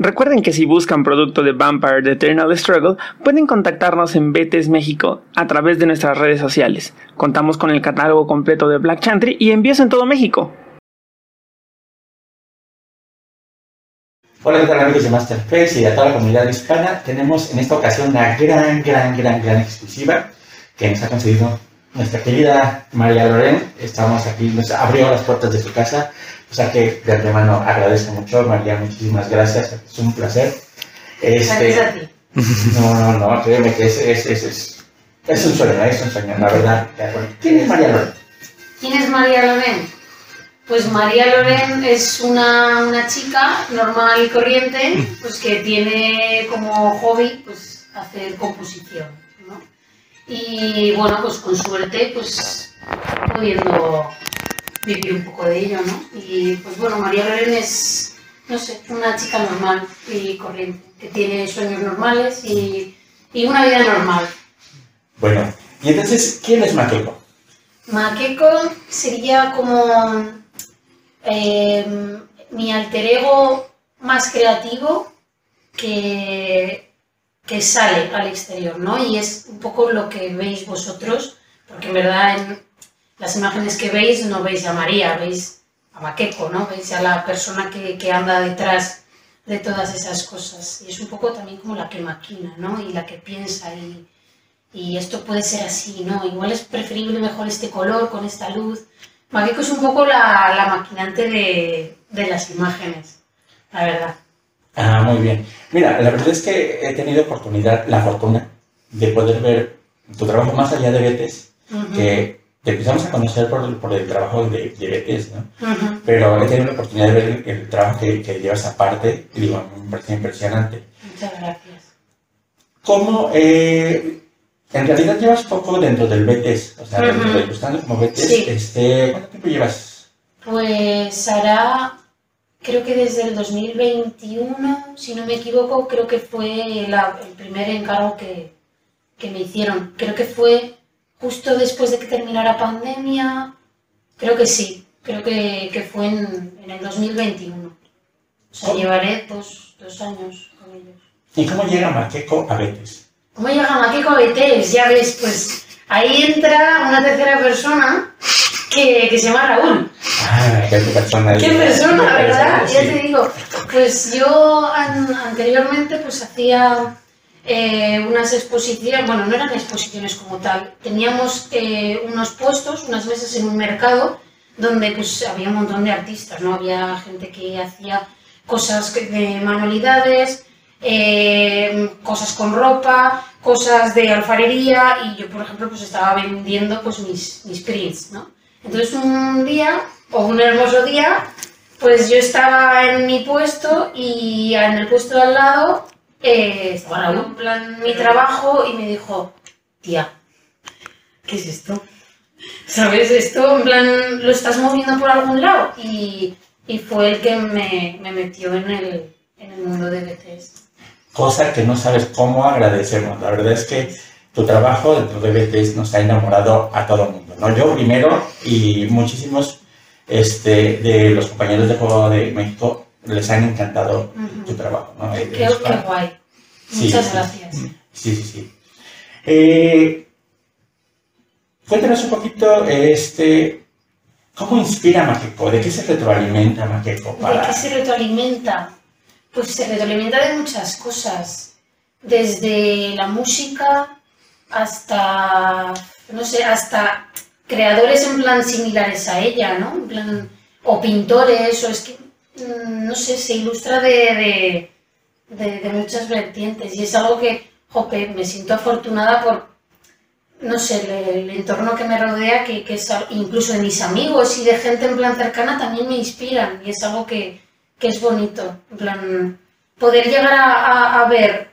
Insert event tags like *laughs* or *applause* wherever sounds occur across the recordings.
Recuerden que si buscan producto de Vampire The Eternal Struggle, pueden contactarnos en Betes México a través de nuestras redes sociales. Contamos con el catálogo completo de Black Chantry y envíos en todo México. Hola, ¿qué tal amigos de Masterface y a toda la comunidad hispana? Tenemos en esta ocasión una gran, gran, gran, gran exclusiva que nos ha concedido nuestra querida María Loren. Estamos aquí, nos abrió las puertas de su casa, o sea que de antemano agradezco mucho, María, muchísimas gracias, es un placer. Este, gracias a ti. No, no, no, créeme que es, es, es, es, es un sueño, es un sueño, la verdad. ¿Quién es María Loren? ¿Quién es María Loren? Pues María Loren es una, una, chica normal y corriente, pues que tiene como hobby pues hacer composición, ¿no? Y bueno, pues con suerte, pues pudiendo vivir un poco de ello, ¿no? Y pues bueno, María Loren es, no sé, una chica normal y corriente, que tiene sueños normales y, y una vida normal. Bueno, y entonces, ¿quién es Maqueco? Maqueco sería como eh, mi alter ego más creativo que, que sale al exterior, ¿no? Y es un poco lo que veis vosotros, porque en verdad en las imágenes que veis no veis a María, veis a Maqueco, ¿no? Veis a la persona que, que anda detrás de todas esas cosas. Y es un poco también como la que maquina, ¿no? Y la que piensa y, y esto puede ser así, ¿no? Igual es preferible mejor este color con esta luz Maqueco es un poco la, la maquinante de, de, las imágenes, la verdad. Ah, muy bien. Mira, la verdad es que he tenido oportunidad, la fortuna, de poder ver tu trabajo más allá de Betes, que te empezamos a conocer por, por el trabajo de, de Betes, ¿no? Pero he tenido la oportunidad de ver el, trabajo que, que, llevas aparte y digo, me parece impresionante. Muchas gracias. ¿Cómo, eh, en realidad llevas poco dentro del BTS, o sea, dentro de Buscando como BTS. Sí. Este, ¿Cuánto tiempo llevas? Pues hará, creo que desde el 2021, si no me equivoco, creo que fue la, el primer encargo que, que, me hicieron. Creo que fue justo después de que terminara pandemia, creo que sí, creo que, que fue en, en, el 2021. O sea, ¿Cómo? llevaré dos, dos años con ellos. ¿Y cómo llega Maqueco a BTS? ¿Cómo llega Maqueco a BTS? Ya ves, pues ahí entra una tercera persona que, que se llama Raúl. Ah, qué persona. Qué persona, ¿verdad? Sí. Ya te digo, pues yo an anteriormente pues hacía eh, unas exposiciones, bueno, no eran exposiciones como tal, teníamos eh, unos puestos, unas mesas en un mercado donde pues había un montón de artistas, ¿no? Había gente que hacía cosas de manualidades, eh, cosas con ropa, cosas de alfarería y yo, por ejemplo, pues estaba vendiendo pues mis, mis prints, ¿no? Entonces un día, o un hermoso día, pues yo estaba en mi puesto y en el puesto de al lado eh, estaba en plan mi trabajo y me dijo, tía, ¿qué es esto? ¿Sabes? Esto, en plan, lo estás moviendo por algún lado y, y fue el que me, me metió en el, en el mundo de BTS cosa que no sabes cómo agradecemos. La verdad es que tu trabajo dentro de BTS nos ha enamorado a todo el mundo, ¿no? Yo primero y muchísimos este, de los compañeros de Juego de México les han encantado uh -huh. tu trabajo, ¿no? Qué, qué guay. Sí, Muchas sí, gracias. Sí, sí, sí. Eh, cuéntanos un poquito, este, ¿cómo inspira Maqueco? ¿De qué se retroalimenta Maqueco? Para... ¿De qué se retroalimenta? Pues se retroalimenta de muchas cosas, desde la música hasta, no sé, hasta creadores en plan similares a ella, ¿no? En plan, o pintores, o es que, no sé, se ilustra de, de, muchas vertientes. Y es algo que, jope, me siento afortunada por, no sé, el, entorno que me rodea, que, que es incluso de mis amigos y de gente en plan cercana también me inspiran. Y es algo que, que es bonito, en plan, poder llegar a, a, a ver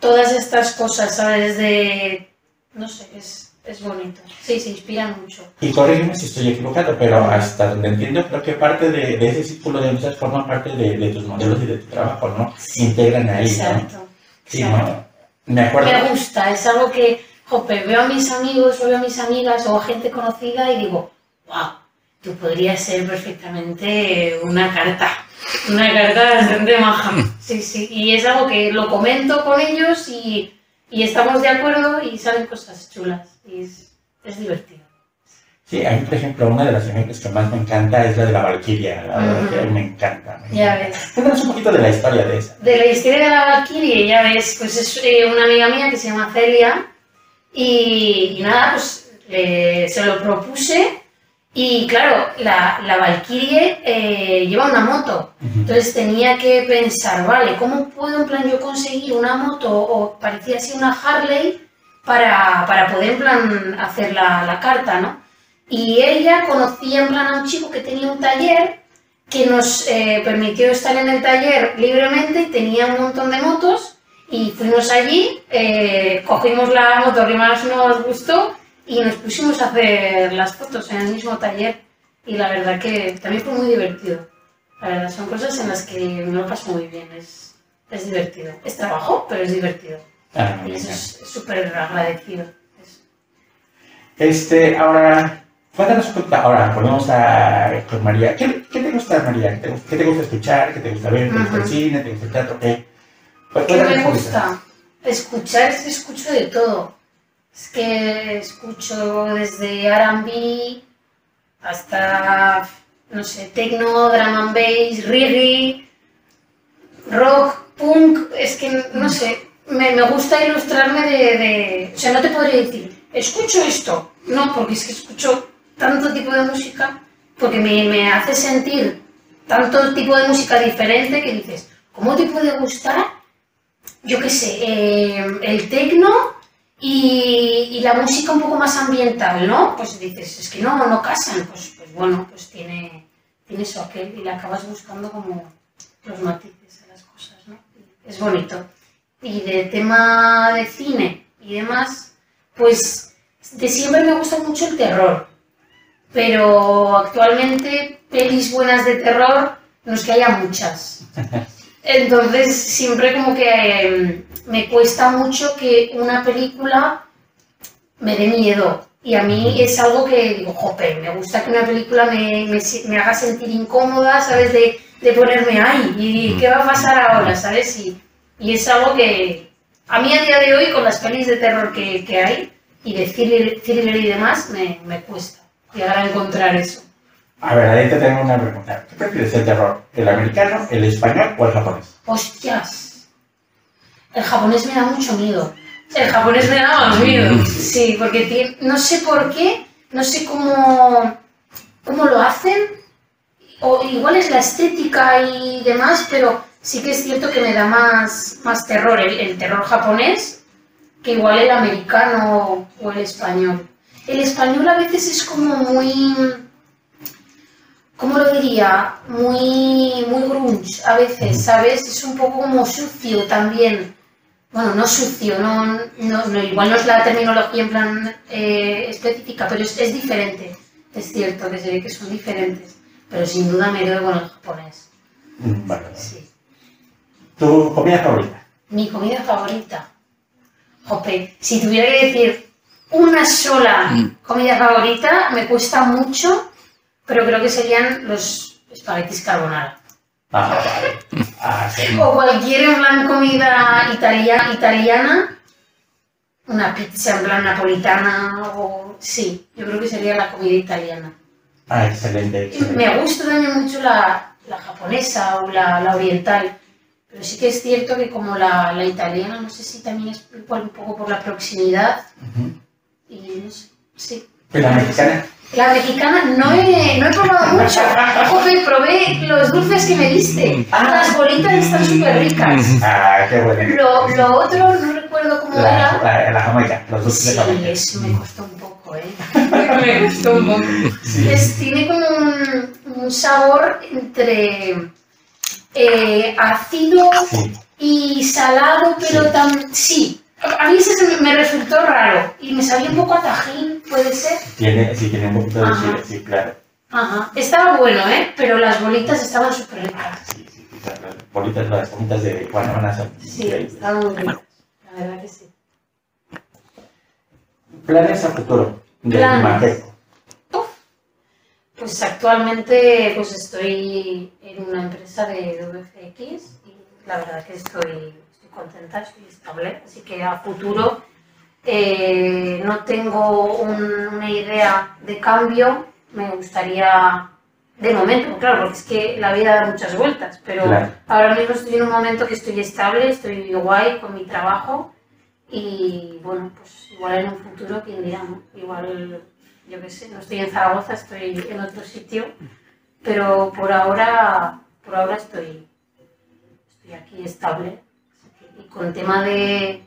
todas estas cosas, ¿sabes? De, no sé, es, es bonito. Sí, se inspira mucho. Y corrígeme si estoy equivocado, pero hasta donde entiendo, creo que parte de, de ese círculo de amistades forma parte de, de, tus modelos y de tu trabajo, ¿no? Sí, Integran ahí, exacto, ¿no? Sí, ¿no? Me acuerdo. Me gusta, es algo que, jope, veo a mis amigos o veo a mis amigas o a gente conocida y digo, wow, tú podrías ser perfectamente una carta Una carta bastante maja. Sí, sí. Y es algo que lo comento con ellos y, y estamos de acuerdo y salen cosas chulas. Y es, es divertido. Sí, a mí, por ejemplo, una de las imágenes que más me encanta es la de la Valquiria. La verdad que a mí me encanta. me Ya encanta. ves. Cuéntanos un poquito de la historia de esa. De la historia de la Valkyrie, ya ves, pues es eh, una amiga mía que se llama Celia y, y nada, pues le- se lo propuse y claro, la, la Valkyrie eh, lleva una moto, Ujú. entonces tenía que pensar, vale, ¿cómo puedo en plan yo conseguir una moto o parecía así una Harley para, para poder en plan hacer la, la carta, ¿no? Y ella conocía en plan a un chico que tenía un taller que nos eh, permitió estar en el taller libremente tenía un montón de motos y fuimos allí, eh, cogimos la moto que más nos gustó y nos pusimos a hacer las fotos en el mismo taller y la verdad que también fue muy divertido. La verdad, son cosas en las que me lo paso muy bien, es, es divertido. Es trabajo, pero es divertido. Ah, Y eso es súper agradecido. Es- Este, ahora, cuéntanos ahora volvemos a con María. ¿Qué, qué te gusta, María? ¿Qué te, gusta- qué te gusta escuchar? ¿Qué te gusta ver? ¿Te gusta el cine? ¿Te gusta el teatro? ¿Qué? Pues, ¿Qué me gusta? Escuchar, escucho de todo. Es que escucho desde R&B hasta, no sé, techno, drum and bass, reggae, rock, punk. Es que, no sé, me, me gusta ilustrarme de, de- O sea, no te podría decir, escucho esto. No, porque es que escucho tanto tipo de música, porque me, me hace sentir tanto tipo de música diferente que dices, ¿cómo te puede gustar? Yo qué sé, eh, el tecno y, y la música un poco más ambiental, ¿no? Pues dices, es que no, no casan. Pues, pues bueno, pues tiene, tiene eso aquel y le acabas buscando como los matices a las cosas, ¿no? Es bonito. Y de tema de cine y demás, pues de siempre me gusta mucho el terror. Pero actualmente pelis buenas de terror no es que haya muchas. *laughs* Entonces siempre como que eh, me cuesta mucho que una película me dé miedo. Y a mí es algo que digo, jope, me gusta que una película me, me, me haga sentir incómoda, ¿sabes? De, de ponerme, ay, ¿y qué va a pasar ahora? ¿Sabes? Y, y es algo que a mí a día de hoy, con las pelis de terror que, que hay, y de thriller, thriller y demás, me, me cuesta llegar a encontrar eso. A ver, ahí te tengo una pregunta. ¿Qué prefieres el terror? ¿El americano, el español o el japonés? ¡Hostias! El japonés me da mucho miedo. El japonés me da más miedo. Sí, porque tiene, no sé por qué, no sé cómo, cómo lo hacen, o igual es la estética y demás, pero sí que es cierto que me da más, más terror el, el terror japonés que igual el americano o el español. El español a veces es como muy, ¿cómo lo diría? Muy, muy grunge a veces, ¿sabes? Es un poco como sucio también. Bueno, no sucio, no, no, no, igual no es la terminología en plan eh, específica, pero es, es diferente. Es cierto que se ve que son diferentes, pero sin duda me quedo con el japonés. Mm, Vale. Sí. ¿Tu comida favorita? Mi comida favorita. Jope, si tuviera que decir una sola comida favorita, me cuesta mucho, pero creo que serían los espaguetis carbonara. Ah, vale. Ah, sí. O cualquier en plan comida italia- italiana, una pizza en plan napolitana, o sí, yo creo que sería la comida italiana. Ah, excelente. Me gusta también mucho la, la japonesa o la, la oriental, pero sí que es cierto que como la, la italiana, no sé si también es por- un poco por la proximidad, y no sé, sí. ¿Y la mexicana? La mexicana no he, no he probado mucho. Joder, probé los dulces que me diste. Las bolitas están súper ricas. *laughs* Ah, qué bueno. Lo, lo otro, no recuerdo cómo La, era. la, la jamaica, los dulces de Sí, jamaica. eso me costó un poco, ¿eh? *laughs* me costó un poco. Sí. Es- tiene como un, un sabor entre eh, ácido Sí. y salado, pero Sí. tan... Sí, a mí se me, resultó raro y me sabía un poco a tajín, puede ser. Tiene, sí, tiene un poquito de chile, sí, claro. Ajá, estaba bueno, ¿eh? Pero las bolitas estaban súper ricas. Sí, sí, sí, claro. Las bolitas, las bolitas de Guanabana son Sí, estaban muy ricas. La verdad que sí. Planes a futuro de Planes. Majeco. Pues Pues actualmente pues estoy en una empresa de WFX y la verdad que estoy, contenta, estoy estable, así que a futuro eh, no tengo un- una idea de cambio, me gustaría de momento, claro, porque es que la vida da muchas vueltas, pero Claro. ahora mismo estoy en un momento que estoy estable, estoy guay con mi trabajo y bueno, pues igual en un futuro, quién dirá, ¿no? Igual, yo qué sé, no estoy en Zaragoza, estoy en otro sitio, pero por ahora, por ahora estoy, estoy aquí estable. Y con el tema de,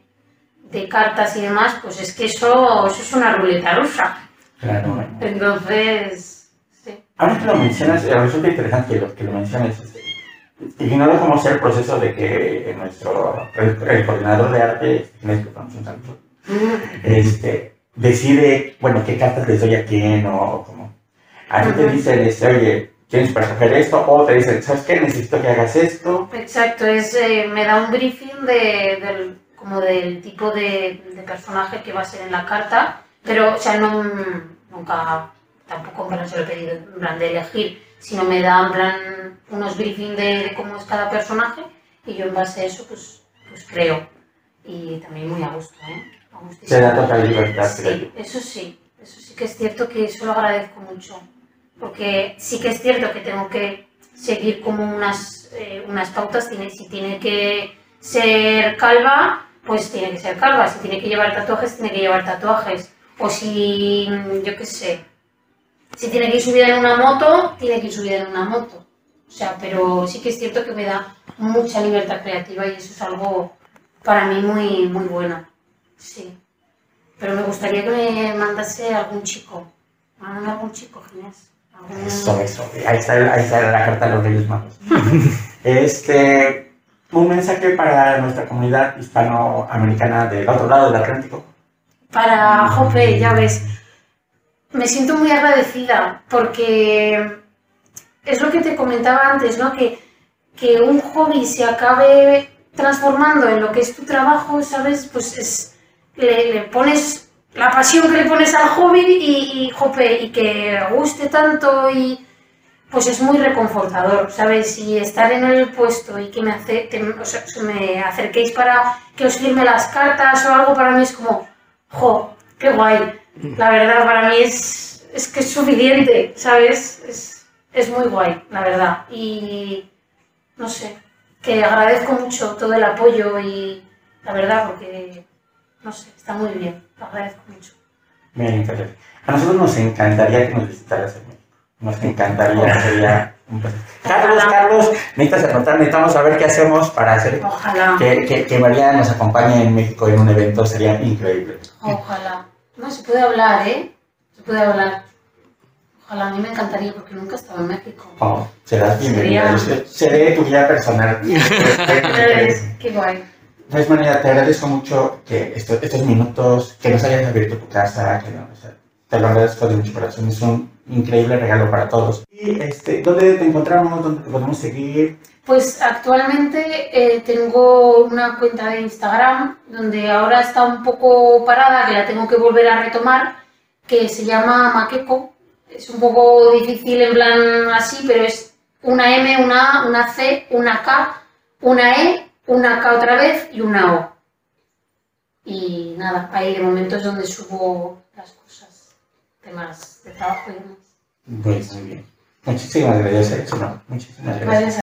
de cartas y demás, pues es que eso, eso es una ruleta rusa. Claro. Entonces, sí. Ahora que lo mencionas, resulta interesante que lo, que lo menciones. Este, ignoro cómo sea el proceso de que nuestro el, el coordinador de arte, que es un tanto, este, decide, bueno, qué cartas les doy a quién o, cómo. A ti te dicen, este, oye, tienes para coger esto, o te dicen, ¿sabes qué? Necesito que hagas esto. Exacto, es, eh, me da un briefing de, del, como del tipo de, de personaje que va a ser en la carta, pero, o sea, no, nunca, tampoco en se lo he pedido en plan de elegir, sino me da en plan unos briefings de, de cómo es cada personaje y yo en base a eso pues, pues creo. Y también muy a gusto, ¿eh? A gustísimo. Te da total libertad, creo. Sí, eso sí, eso sí que es cierto que eso lo agradezco mucho, porque sí que es cierto que tengo que seguir como unas, eh, unas pautas, tiene, si tiene que ser calva, pues tiene que ser calva, si tiene que llevar tatuajes, tiene que llevar tatuajes, o si, mm, yo qué sé, si tiene que ir subida en una moto, tiene que ir subida en una moto. O sea, pero sí que es cierto que me da mucha libertad creativa y eso es algo para mí muy, muy bueno. Sí. Pero me gustaría que me mandase algún chico. Mándame algún chico, Ginés. Eso, eso. Ahí está, ahí está la carta de los Reyes Magos. *laughs* este, un mensaje para nuestra comunidad hispanoamericana del otro lado del Atlántico. Para Jope, ya ves, me siento muy agradecida porque es lo que te comentaba antes, ¿no? Que, que un hobby se acabe transformando en lo que es tu trabajo, ¿sabes? Pues es, le pones la pasión que le pones al hobby y, y, jope, y que guste tanto y pues es muy reconfortador, ¿sabes? Y estar en el puesto y que me, hace, que, o sea, que me acerquéis para que os firme las cartas o algo, para mí es como, ¡jo! ¡Qué guay! La verdad, para mí es, es que es suficiente, ¿sabes? Es, es muy guay, la verdad. Y no sé, que agradezco mucho todo el apoyo y la verdad, porque, no sé, está muy bien, lo agradezco mucho. Bien. A nosotros nos encantaría que nos visitaras en México. Nos encantaría, sería un placer. Carlos, Carlos, necesitas anotar, necesitamos saber qué hacemos para hacer Ojalá, que, que, que María nos acompañe en México en un evento, sería increíble. ojalá. No, se puede hablar, ¿eh? Se puede hablar. Ojalá, a mí me encantaría porque nunca he estado en México. Oh, serás bienvenida. Sería- Seré tu guía personal. *laughs* Qué guay. Pues María, te agradezco mucho que esto- estos minutos, que nos hayas abierto tu casa, que no, te lo agradezco de mucho corazón. Es un increíble regalo para todos. Y este, ¿dónde te encontramos? ¿Dónde te podemos seguir? Pues actualmente eh, tengo una cuenta de Instagram donde ahora está un poco parada, que la tengo que volver a retomar, que se llama Maqueco. Es un poco difícil en plan así, pero es una M, una A, una C, una K, una E, una K otra vez y una O. Y nada, ahí de momento es donde subo las cosas, temas de trabajo y demás. Pues muy bien. Muchísimas gracias, no, muchísimas gracias. Gracias